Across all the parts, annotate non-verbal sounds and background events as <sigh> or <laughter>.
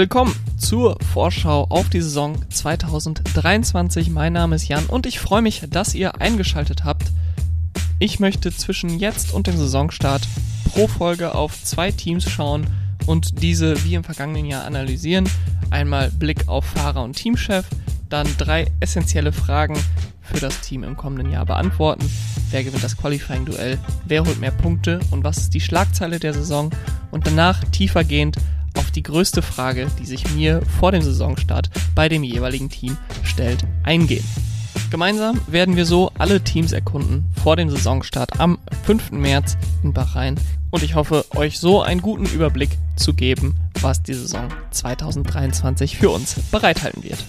willkommen zur Vorschau auf die Saison 2023. Mein Name ist Jan und ich freue mich, dass ihr eingeschaltet habt. Ich möchte zwischen jetzt und dem Saisonstart pro Folge auf zwei Teams schauen und diese wie im vergangenen Jahr analysieren. Einmal Blick auf Fahrer und Teamchef, dann drei essentielle Fragen für das Team im kommenden Jahr beantworten. Wer gewinnt das Qualifying-Duell? Wer holt mehr Punkte? Und was ist die Schlagzeile der Saison? Und danach tiefergehend auf die größte Frage, die sich mir vor dem Saisonstart bei dem jeweiligen Team stellt, eingehen. Gemeinsam werden wir so alle Teams erkunden vor dem Saisonstart am 5. März in Bahrain und ich hoffe, euch so einen guten Überblick zu geben, was die Saison 2023 für uns bereithalten wird.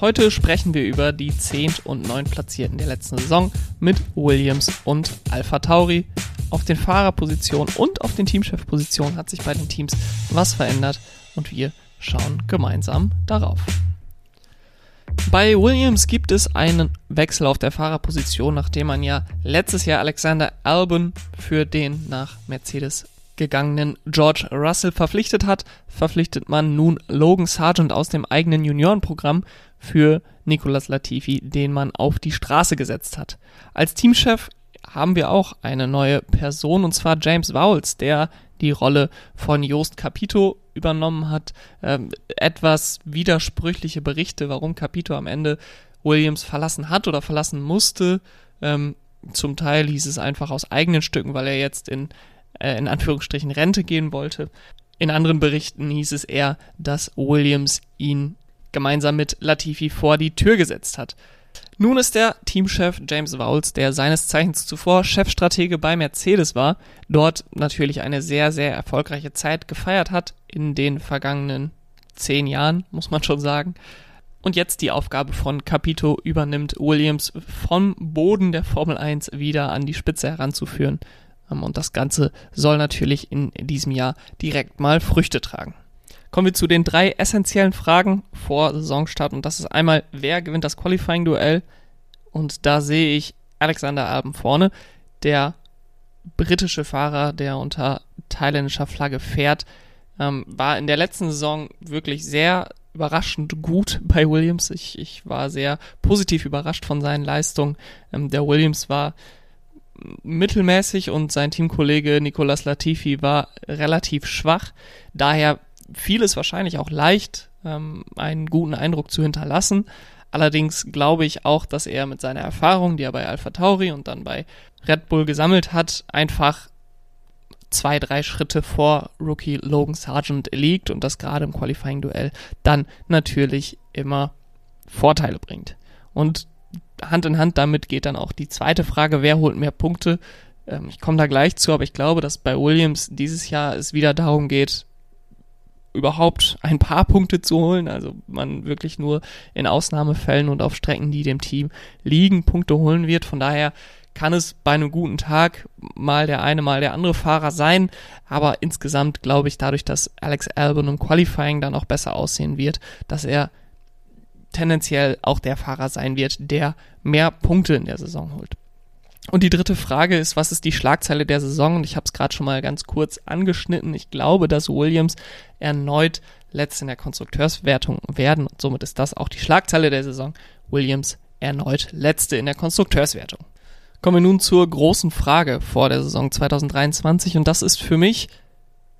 Heute sprechen wir über die 10. und 9. Platzierten der letzten Saison mit Williams und Alpha Tauri. Auf den Fahrerpositionen und auf den Teamchefpositionen hat sich bei den Teams was verändert und wir schauen gemeinsam darauf. Bei Williams gibt es einen Wechsel auf der Fahrerposition, nachdem man ja letztes Jahr Alexander Albon für den nach Mercedes gegangenen George Russell verpflichtet hat, verpflichtet man nun Logan Sargent aus dem eigenen Juniorenprogramm für Nicolas Latifi, den man auf die Straße gesetzt hat. Als Teamchef haben wir auch eine neue Person und zwar James Vowles, der die Rolle von Jost Capito übernommen hat. Ähm, etwas widersprüchliche Berichte, warum Capito am Ende Williams verlassen hat oder verlassen musste. Ähm, zum Teil hieß es einfach aus eigenen Stücken, weil er jetzt in, äh, in Anführungsstrichen Rente gehen wollte. In anderen Berichten hieß es eher, dass Williams ihn gemeinsam mit Latifi vor die Tür gesetzt hat. Nun ist der Teamchef James Vowles, der seines Zeichens zuvor Chefstratege bei Mercedes war, dort natürlich eine sehr, sehr erfolgreiche Zeit gefeiert hat in den vergangenen zehn Jahren, muss man schon sagen. Und jetzt die Aufgabe von Capito übernimmt, Williams vom Boden der Formel 1 wieder an die Spitze heranzuführen. Und das Ganze soll natürlich in diesem Jahr direkt mal Früchte tragen. Kommen wir zu den drei essentiellen Fragen vor Saisonstart. Und das ist einmal, wer gewinnt das Qualifying-Duell? Und da sehe ich Alexander Alben vorne, der britische Fahrer, der unter thailändischer Flagge fährt, ähm, war in der letzten Saison wirklich sehr überraschend gut <laughs> bei Williams. Ich, ich war sehr positiv überrascht von seinen Leistungen. Ähm, der Williams war mittelmäßig und sein Teamkollege Nicolas Latifi war relativ schwach. Daher fiel es wahrscheinlich auch leicht, ähm, einen guten Eindruck zu hinterlassen. Allerdings glaube ich auch, dass er mit seiner Erfahrung, die er bei Alpha Tauri und dann bei Red Bull gesammelt hat, einfach zwei, drei Schritte vor Rookie Logan Sargent liegt und das gerade im Qualifying-Duell dann natürlich immer Vorteile bringt. Und Hand in Hand damit geht dann auch die zweite Frage, wer holt mehr Punkte? Ähm, ich komme da gleich zu, aber ich glaube, dass bei Williams dieses Jahr es wieder darum geht, überhaupt ein paar Punkte zu holen. Also man wirklich nur in Ausnahmefällen und auf Strecken, die dem Team liegen, Punkte holen wird. Von daher kann es bei einem guten Tag mal der eine, mal der andere Fahrer sein. Aber insgesamt glaube ich dadurch, dass Alex Albon im Qualifying dann auch besser aussehen wird, dass er tendenziell auch der Fahrer sein wird, der mehr Punkte in der Saison holt. Und die dritte Frage ist, was ist die Schlagzeile der Saison? Und ich habe es gerade schon mal ganz kurz angeschnitten. Ich glaube, dass Williams erneut letzte in der Konstrukteurswertung werden. Und somit ist das auch die Schlagzeile der Saison. Williams erneut letzte in der Konstrukteurswertung. Kommen wir nun zur großen Frage vor der Saison 2023. Und das ist für mich,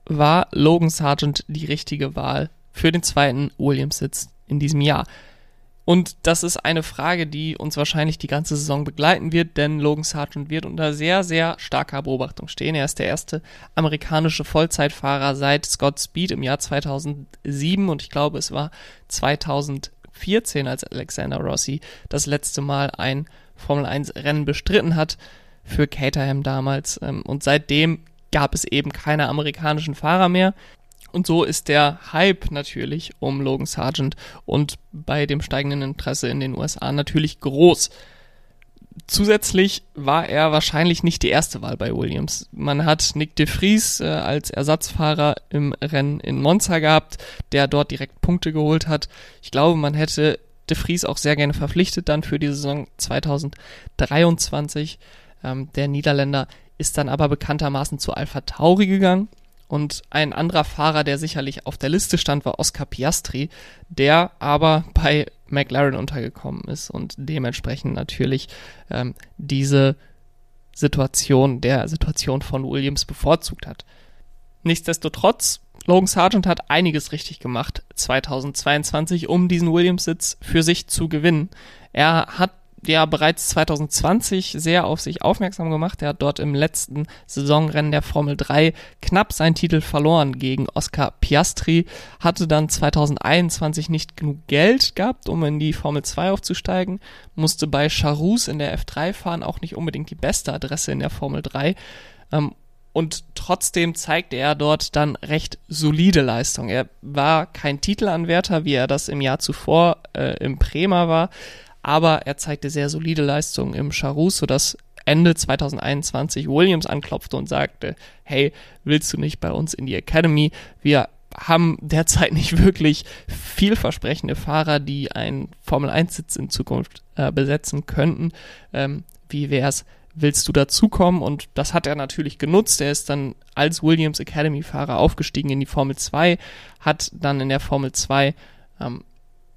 war Logan Sargent die richtige Wahl für den zweiten Williams-Sitz in diesem Jahr? Und das ist eine Frage, die uns wahrscheinlich die ganze Saison begleiten wird, denn Logan Sargent wird unter sehr, sehr starker Beobachtung stehen. Er ist der erste amerikanische Vollzeitfahrer seit Scott Speed im Jahr 2007 und ich glaube, es war 2014, als Alexander Rossi das letzte Mal ein Formel 1 Rennen bestritten hat für Caterham damals. Ähm, und seitdem gab es eben keine amerikanischen Fahrer mehr. Und so ist der Hype natürlich um Logan Sargent und bei dem steigenden Interesse in den USA natürlich groß. Zusätzlich war er wahrscheinlich nicht die erste Wahl bei Williams. Man hat Nick de Vries äh, als Ersatzfahrer im Rennen in Monza gehabt, der dort direkt Punkte geholt hat. Ich glaube, man hätte de Vries auch sehr gerne verpflichtet dann für die Saison 2023. Ähm, der Niederländer ist dann aber bekanntermaßen zu Alpha Tauri gegangen Und ein anderer Fahrer, der sicherlich auf der Liste stand, war Oscar Piastri, der aber bei McLaren untergekommen ist und dementsprechend natürlich ähm, diese Situation der Situation von Williams bevorzugt hat. Nichtsdestotrotz, Logan Sargent hat einiges richtig gemacht 2022, um diesen Williams-Sitz für sich zu gewinnen. Er hat ja bereits 2020 sehr auf sich aufmerksam gemacht. Er hat dort im letzten Saisonrennen der Formel 3 knapp seinen Titel verloren gegen Oscar Piastri, hatte dann 2021 nicht genug Geld gehabt, um in die Formel 2 aufzusteigen, musste bei Charus in der F3 fahren, auch nicht unbedingt die beste Adresse in der Formel 3. Ähm, und trotzdem zeigte er dort dann recht solide Leistung. Er war kein Titelanwärter, wie er das im Jahr zuvor äh, im Bremer war, aber er zeigte sehr solide Leistungen im Charus, sodass Ende 2021 Williams anklopfte und sagte, hey, willst du nicht bei uns in die Academy? Wir haben derzeit nicht wirklich vielversprechende Fahrer, die einen Formel-1-Sitz in Zukunft äh, besetzen könnten. Ähm, wie wär's? Willst du dazukommen? Und das hat er natürlich genutzt. Er ist dann als Williams Academy-Fahrer aufgestiegen in die Formel 2, hat dann in der Formel 2 ähm,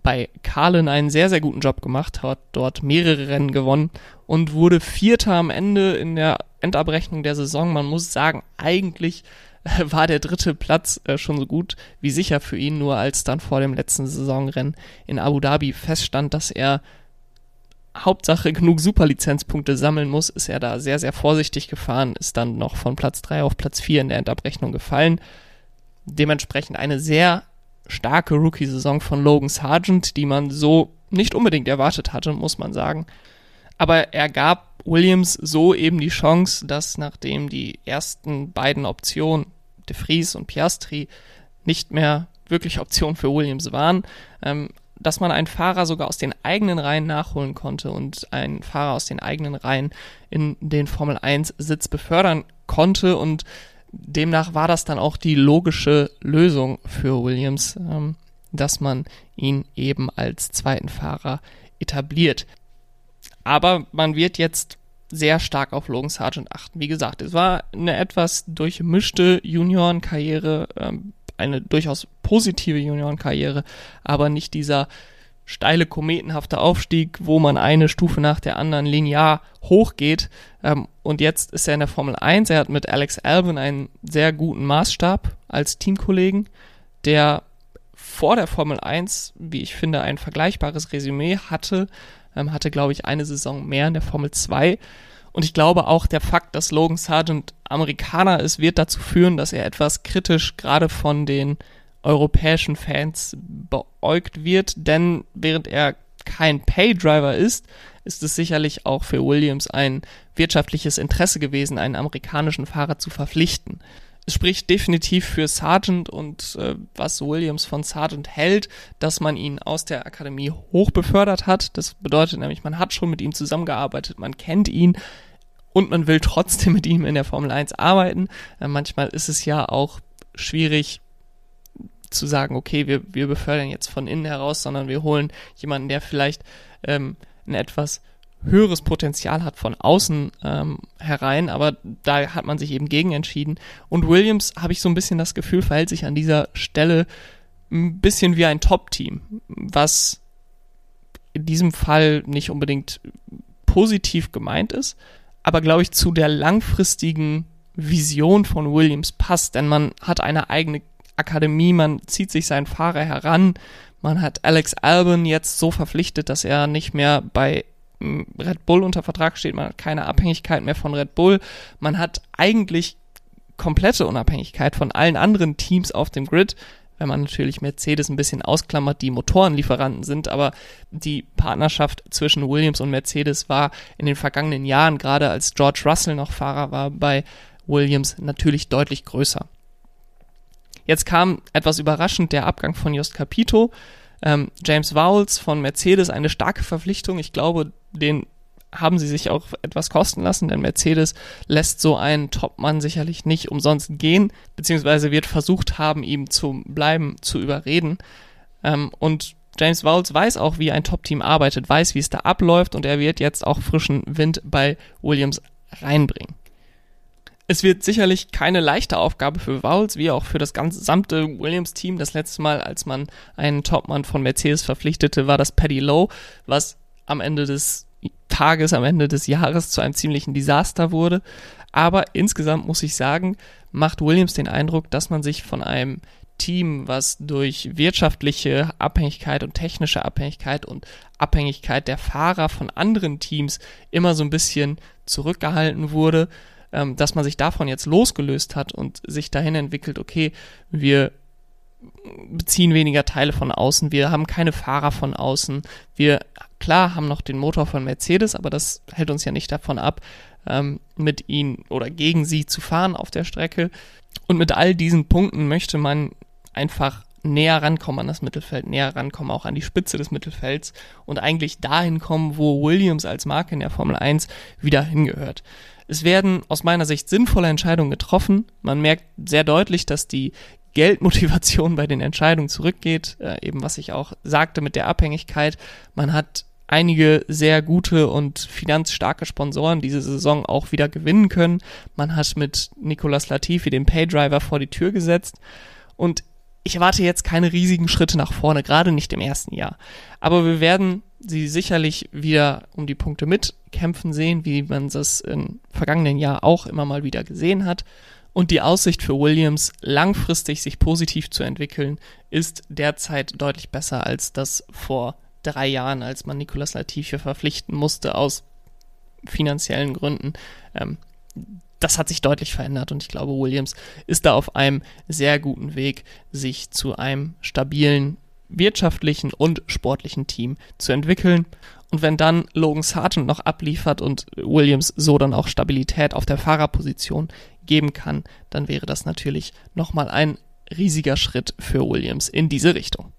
bei Carlin einen sehr, sehr guten Job gemacht, hat dort mehrere Rennen gewonnen und wurde Vierter am Ende in der Endabrechnung der Saison. Man muss sagen, eigentlich äh, war der dritte Platz äh, schon so gut wie sicher für ihn, nur als dann vor dem letzten Saisonrennen in Abu Dhabi feststand, dass er Hauptsache genug Superlizenzpunkte sammeln muss, ist er da sehr, sehr vorsichtig gefahren, ist dann noch von Platz 3 auf Platz 4 in der Endabrechnung gefallen. Dementsprechend eine sehr starke Rookie-Saison von Logan Sargent, die man so nicht unbedingt erwartet hatte, muss man sagen. Aber er gab Williams so eben die Chance, dass nachdem die ersten beiden Optionen, De Vries und Piastri, nicht mehr wirklich Optionen für Williams waren, ähm, dass man einen Fahrer sogar aus den eigenen Reihen nachholen konnte und einen Fahrer aus den eigenen Reihen in den Formel 1 Sitz befördern konnte und demnach war das dann auch die logische Lösung für Williams, ähm, dass man ihn eben als zweiten Fahrer etabliert. Aber man wird jetzt sehr stark auf Logan Sargent achten. Wie gesagt, es war eine etwas durchmischte Juniorenkarriere, ähm, eine durchaus positive Juniorenkarriere, aber nicht dieser steile kometenhafte Aufstieg, wo man eine Stufe nach der anderen linear hochgeht. Ähm, und jetzt ist er in der Formel 1. Er hat mit Alex Albon einen sehr guten Maßstab als Teamkollegen, der vor der Formel 1, wie ich finde, ein vergleichbares Resümee hatte. Ähm, hatte, glaube ich, eine Saison mehr in der Formel 2. Und ich glaube auch der Fakt, dass Logan Sargent Amerikaner ist, wird dazu führen, dass er etwas kritisch gerade von den europäischen Fans beäugt wird, denn während er kein Paydriver ist, ist es sicherlich auch für Williams ein wirtschaftliches Interesse gewesen, einen amerikanischen Fahrer zu verpflichten. Es spricht definitiv für Sargent und äh, was Williams von Sargent hält, dass man ihn aus der Akademie hoch befördert hat. Das bedeutet nämlich, man hat schon mit ihm zusammengearbeitet, man kennt ihn und man will trotzdem <laughs> mit ihm in der Formel 1 arbeiten. Äh, manchmal ist es ja auch schwierig, zu sagen, okay, wir, wir befördern jetzt von innen heraus, sondern wir holen jemanden, der vielleicht ähm, ein etwas höheres Potenzial hat von außen ähm, herein, aber da hat man sich eben gegen entschieden. Und Williams, habe ich so ein bisschen das Gefühl, verhält sich an dieser Stelle ein bisschen wie ein Top-Team, was in diesem Fall nicht unbedingt positiv gemeint ist, aber glaube ich zu der langfristigen Vision von Williams passt, denn man hat eine eigene Akademie, man zieht sich seinen Fahrer heran. Man hat Alex Albon jetzt so verpflichtet, dass er nicht mehr bei hm, Red Bull unter Vertrag steht. Man hat keine Abhängigkeit mehr von Red Bull. Man hat eigentlich komplette Unabhängigkeit von allen anderen Teams auf dem Grid, wenn man natürlich Mercedes ein bisschen ausklammert, die Motorenlieferanten sind, aber die Partnerschaft zwischen Williams und Mercedes war in den vergangenen Jahren, gerade als George Russell noch Fahrer war bei Williams, natürlich deutlich größer. Jetzt kam etwas überraschend der Abgang von Just Capito. Ähm, James Vowles von Mercedes, eine starke Verpflichtung. Ich glaube, den haben sie sich auch etwas kosten lassen, denn Mercedes lässt so einen Topmann sicherlich nicht umsonst gehen, beziehungsweise wird versucht haben, ihm zu bleiben, zu überreden. Ähm, und James Vowles weiß auch, wie ein Top-Team arbeitet, weiß, wie es da abläuft und er wird jetzt auch frischen Wind bei Williams reinbringen. Es wird sicherlich keine leichte Aufgabe für Vowles, wie auch für das gesamte Williams-Team. Das letzte Mal, als man einen Topmann von Mercedes verpflichtete, war das Paddy Lowe, was am Ende des Tages, am Ende des Jahres zu einem ziemlichen Desaster wurde. Aber insgesamt muss ich sagen, macht Williams den Eindruck, dass man sich von einem Team, was durch wirtschaftliche Abhängigkeit und technische Abhängigkeit und Abhängigkeit der Fahrer von anderen Teams immer so ein bisschen zurückgehalten wurde, ähm, dass man sich davon jetzt losgelöst hat und sich dahin entwickelt, okay, wir beziehen weniger Teile von außen, wir haben keine Fahrer von außen, wir klar haben noch den Motor von Mercedes, aber das hält uns ja nicht davon ab, ähm, mit ihnen oder gegen sie zu fahren auf der Strecke. Und mit all diesen Punkten möchte man einfach näher rankommen an das Mittelfeld, näher rankommen auch an die Spitze des Mittelfelds und eigentlich dahin kommen, wo Williams als Marke in der Formel 1 wieder hingehört. Es werden aus meiner Sicht sinnvolle Entscheidungen getroffen. Man merkt sehr deutlich, dass die Geldmotivation bei den Entscheidungen zurückgeht, äh, eben was ich auch sagte mit der Abhängigkeit. Man hat einige sehr gute und finanzstarke Sponsoren diese Saison auch wieder gewinnen können. Man hat mit Nicolas Latifi den Paydriver vor die Tür gesetzt und ich erwarte jetzt keine riesigen Schritte nach vorne, gerade nicht im ersten Jahr. Aber wir werden sie sicherlich wieder um die Punkte mitkämpfen sehen, wie man das im vergangenen Jahr auch immer mal wieder gesehen hat. Und die Aussicht für Williams, langfristig sich positiv zu entwickeln, ist derzeit deutlich besser als das vor drei Jahren, als man Nicolas Latifi verpflichten musste aus finanziellen Gründen. Ähm, das hat sich deutlich verändert und ich glaube, Williams ist da auf einem sehr guten Weg, sich zu einem stabilen wirtschaftlichen und sportlichen Team zu entwickeln. Und wenn dann Logan Sargent noch abliefert und Williams so dann auch Stabilität auf der Fahrerposition geben kann, dann wäre das natürlich nochmal ein riesiger Schritt für Williams in diese Richtung.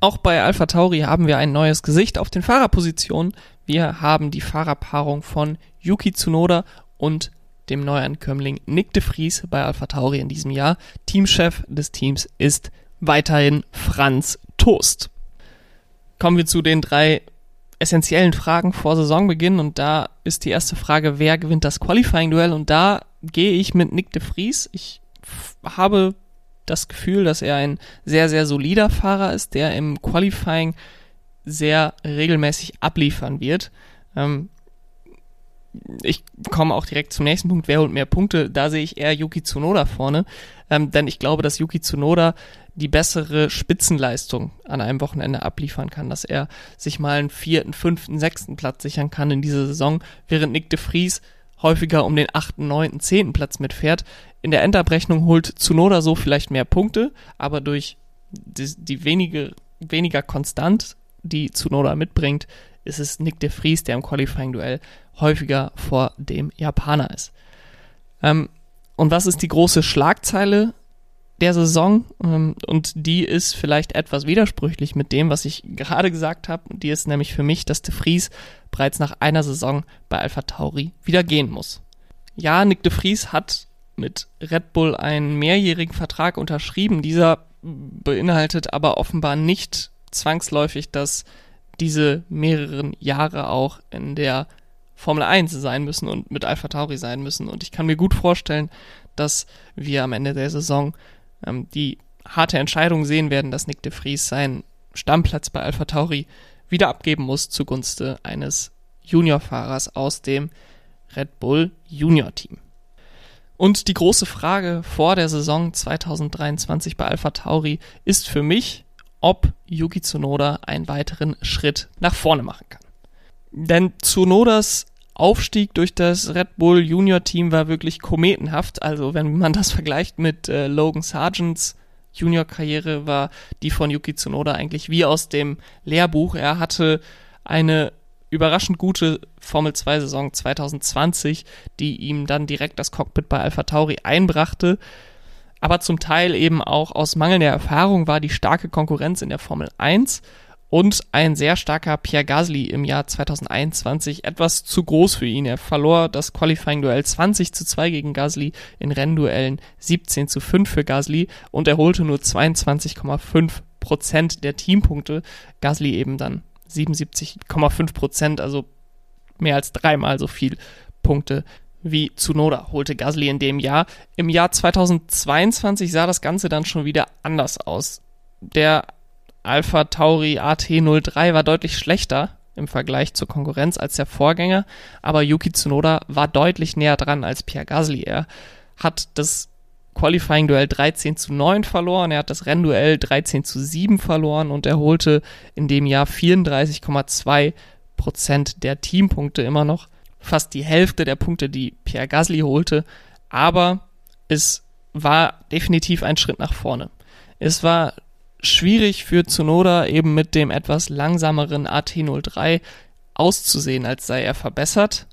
Auch bei Alpha Tauri haben wir ein neues Gesicht auf den Fahrerpositionen. Wir haben die Fahrerpaarung von Yuki Tsunoda und dem Neuankömmling Nick de Vries bei Alpha Tauri in diesem Jahr. Teamchef des Teams ist weiterhin Franz Toast. Kommen wir zu den drei essentiellen Fragen vor Saisonbeginn und da ist die erste Frage, wer gewinnt das Qualifying-Duell und da gehe ich mit Nick de Vries. Ich habe das Gefühl, dass er ein sehr, sehr solider Fahrer ist, der im Qualifying sehr regelmäßig abliefern wird. Ähm, ich komme auch direkt zum nächsten Punkt, wer holt mehr Punkte? Da sehe ich eher Yuki Tsunoda vorne, ähm, denn ich glaube, dass Yuki Tsunoda die bessere Spitzenleistung an einem Wochenende abliefern kann, dass er sich mal einen vierten, fünften, sechsten Platz sichern kann in dieser Saison, während Nick de Vries häufiger um den achten, neunten, zehnten Platz mitfährt. In der Endabrechnung holt Tsunoda so vielleicht mehr Punkte, aber durch die, die wenige, weniger konstant, die Tsunoda mitbringt, ist es Nick de Vries, der im Qualifying-Duell häufiger vor dem Japaner ist. Ähm, und was ist die große Schlagzeile der Saison? Ähm, und die ist vielleicht etwas widersprüchlich mit dem, was ich gerade gesagt habe. Die ist nämlich für mich, dass de Vries bereits nach einer Saison bei Alpha Tauri wieder gehen muss. Ja, Nick de Vries hat mit Red Bull einen mehrjährigen Vertrag unterschrieben. Dieser beinhaltet aber offenbar nicht zwangsläufig, dass diese mehreren Jahre auch in der Formel 1 sein müssen und mit Alpha Tauri sein müssen. Und ich kann mir gut vorstellen, dass wir am Ende der Saison ähm, die harte Entscheidung sehen werden, dass Nick de Vries seinen Stammplatz bei Alpha Tauri wieder abgeben muss zugunsten eines Juniorfahrers aus dem Red Bull Junior Team. Und die große Frage vor der Saison 2023 bei Alpha Tauri ist für mich, ob Yuki Tsunoda einen weiteren Schritt nach vorne machen kann. Denn Tsunodas Aufstieg durch das Red Bull Junior Team war wirklich kometenhaft. Also wenn man das vergleicht mit äh, Logan Sargents Junior Karriere, war die von Yuki Tsunoda eigentlich wie aus dem Lehrbuch. Er hatte eine überraschend gute Formel 2 Saison 2020, die ihm dann direkt das Cockpit bei Alpha Tauri einbrachte aber zum Teil eben auch aus mangelnder Erfahrung war die starke Konkurrenz in der Formel 1 und ein sehr starker Pierre Gasly im Jahr 2021 etwas zu groß für ihn. Er verlor das Qualifying-Duell 20 zu 2 gegen Gasly, in Rennduellen 17 zu 5 für Gasly und er holte nur 22,5 Prozent der Teampunkte. Gasly eben dann 77,5 Prozent, also mehr als dreimal so viel Punkte wie Tsunoda holte Gasly in dem Jahr. Im Jahr 2022 sah das Ganze dann schon wieder anders aus. Der Alpha Tauri AT03 war deutlich schlechter im Vergleich zur Konkurrenz als der Vorgänger, aber Yuki Tsunoda war deutlich näher dran als Pierre Gasly. Er hat das Qualifying-Duell 13 zu 9 verloren, er hat das Rennduell 13 zu 7 verloren und er holte in dem Jahr 34,2 Prozent der Teampunkte immer noch fast die Hälfte der Punkte, die Pierre Gasly holte, aber es war definitiv ein Schritt nach vorne. Es war schwierig für Tsunoda eben mit dem etwas langsameren AT03 auszusehen, als sei er verbessert.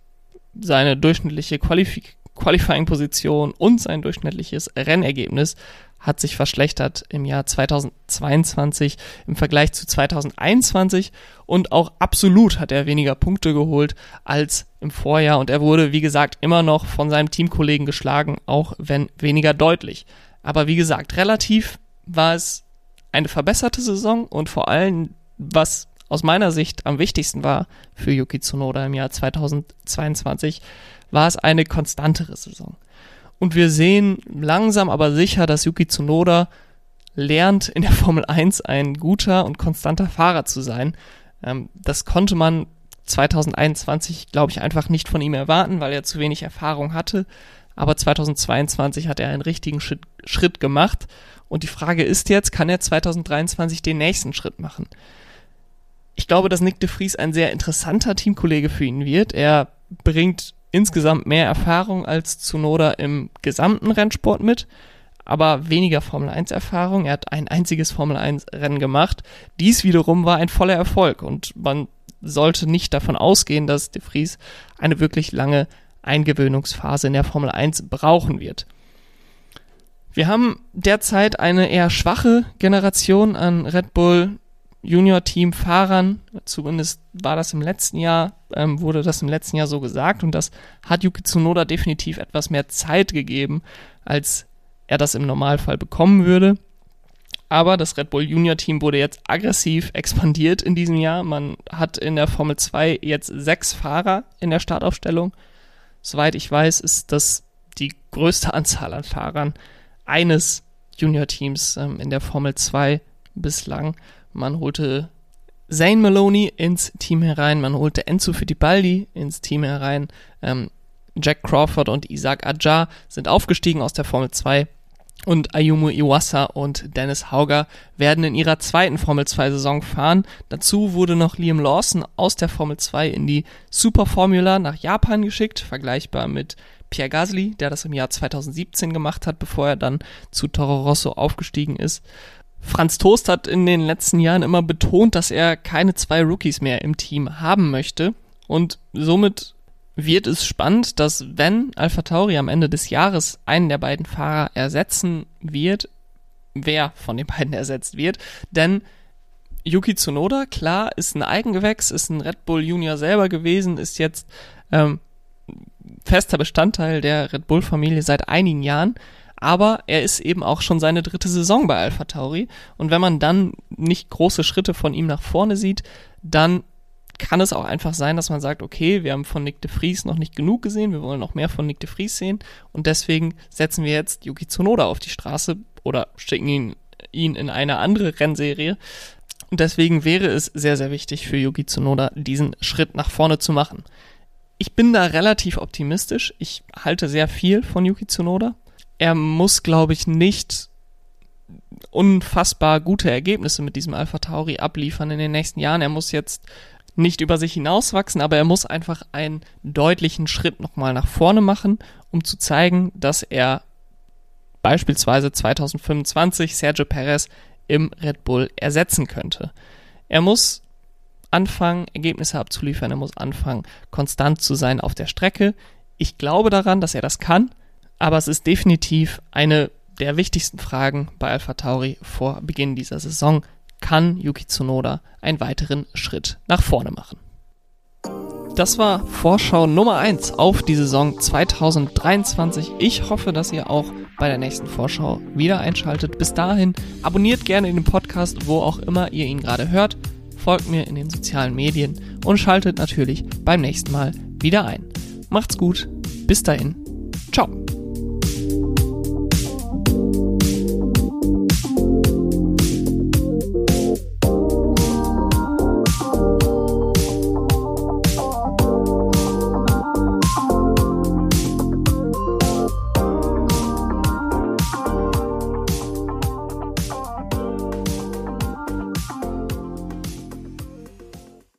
Seine durchschnittliche Qualifik Qualifying-Position und sein durchschnittliches Rennergebnis hat sich verschlechtert im Jahr 2022 im Vergleich zu 2021 und auch absolut hat er weniger Punkte geholt als im Vorjahr und er wurde, wie gesagt, immer noch von seinem Teamkollegen geschlagen, auch wenn weniger deutlich. Aber wie gesagt, relativ war es eine verbesserte Saison und vor allem, was aus meiner Sicht am wichtigsten war für Yuki Tsunoda im Jahr 2022, war es eine konstantere Saison. Und wir sehen langsam aber sicher, dass Yuki Tsunoda lernt, in der Formel 1 ein guter und konstanter Fahrer zu sein. Ähm, das konnte man 2021, glaube ich, einfach nicht von ihm erwarten, weil er zu wenig Erfahrung hatte. Aber 2022 hat er einen richtigen Schritt, Schritt gemacht. Und die Frage ist jetzt, kann er 2023 den nächsten Schritt machen? Ich glaube, dass Nick de Vries ein sehr interessanter Teamkollege für ihn wird. Er bringt insgesamt mehr Erfahrung als Tsunoda im gesamten Rennsport mit, aber weniger Formel 1 Erfahrung. Er hat ein einziges Formel 1 Rennen gemacht. Dies wiederum war ein voller Erfolg und man sollte nicht davon ausgehen, dass De Vries eine wirklich lange Eingewöhnungsphase in der Formel 1 brauchen wird. Wir haben derzeit eine eher schwache Generation an Red Bull Junior-Team-Fahrern, zumindest war das im letzten Jahr, ähm, wurde das im letzten Jahr so gesagt und das hat Yuki Tsunoda definitiv etwas mehr Zeit gegeben, als er das im Normalfall bekommen würde. Aber das Red Bull Junior Team wurde jetzt aggressiv expandiert in diesem Jahr. Man hat in der Formel 2 jetzt sechs Fahrer in der Startaufstellung. Soweit ich weiß, ist das die größte <laughs> Anzahl an Fahrern eines Junior Teams ähm, in der Formel 2 bislang. Man holte Zane Maloney ins Team herein, man holte Enzo Fittipaldi ins Team herein, ähm, Jack Crawford und Isaac Adjar sind aufgestiegen aus der Formel 2 und Ayumu Iwasa und Dennis Hauger werden in ihrer zweiten Formel 2 Saison fahren. Dazu wurde noch Liam Lawson aus der Formel 2 in die Super Formula nach Japan geschickt, vergleichbar mit Pierre Gasly, der das im Jahr 2017 gemacht hat, bevor er dann zu Toro Rosso aufgestiegen ist. Franz Toast hat in den letzten Jahren immer betont, dass er keine zwei Rookies mehr im Team haben möchte. Und somit wird es spannend, dass wenn Alpha Tauri am Ende des Jahres einen der beiden Fahrer ersetzen wird, wer von den beiden <laughs> ersetzt wird. Denn Yuki Tsunoda, klar, ist ein Eigengewächs, ist ein Red Bull Junior selber gewesen, ist jetzt ähm, fester Bestandteil der Red Bull Familie seit einigen Jahren aber er ist eben auch schon seine dritte Saison bei Alpha Tauri und wenn man dann nicht große Schritte von ihm nach vorne sieht, dann kann es auch einfach sein, dass man sagt, okay, wir haben von Nick de Vries noch nicht genug gesehen, wir wollen noch mehr von Nick de Vries sehen und deswegen setzen wir jetzt Yuki Tsunoda auf die Straße oder schicken ihn, ihn in eine andere Rennserie. Und deswegen wäre es sehr, sehr wichtig für Yuki Tsunoda, diesen Schritt nach vorne zu machen. Ich bin da relativ optimistisch. Ich halte sehr viel von Yuki Tsunoda er muss, glaube ich, nicht unfassbar gute Ergebnisse mit diesem Alpha Tauri abliefern in den nächsten Jahren. Er muss jetzt nicht über sich hinauswachsen, aber er muss einfach einen deutlichen Schritt nochmal nach vorne machen, um zu zeigen, dass er beispielsweise 2025 Sergio Perez im Red Bull ersetzen könnte. Er muss anfangen, Ergebnisse abzuliefern, er muss anfangen, konstant zu sein auf der Strecke. Ich glaube daran, dass er das kann aber es ist definitiv eine der wichtigsten Fragen bei Alpha Tauri vor Beginn dieser Saison. Kann Yuki Tsunoda einen weiteren Schritt nach vorne machen? Das war Vorschau Nummer 1 auf die Saison 2023. Ich hoffe, dass ihr auch bei der nächsten Vorschau wieder einschaltet. Bis dahin abonniert gerne den Podcast, wo auch immer ihr ihn gerade hört. Folgt mir in den sozialen Medien und schaltet natürlich beim nächsten Mal wieder ein. Macht's gut Bis dahin.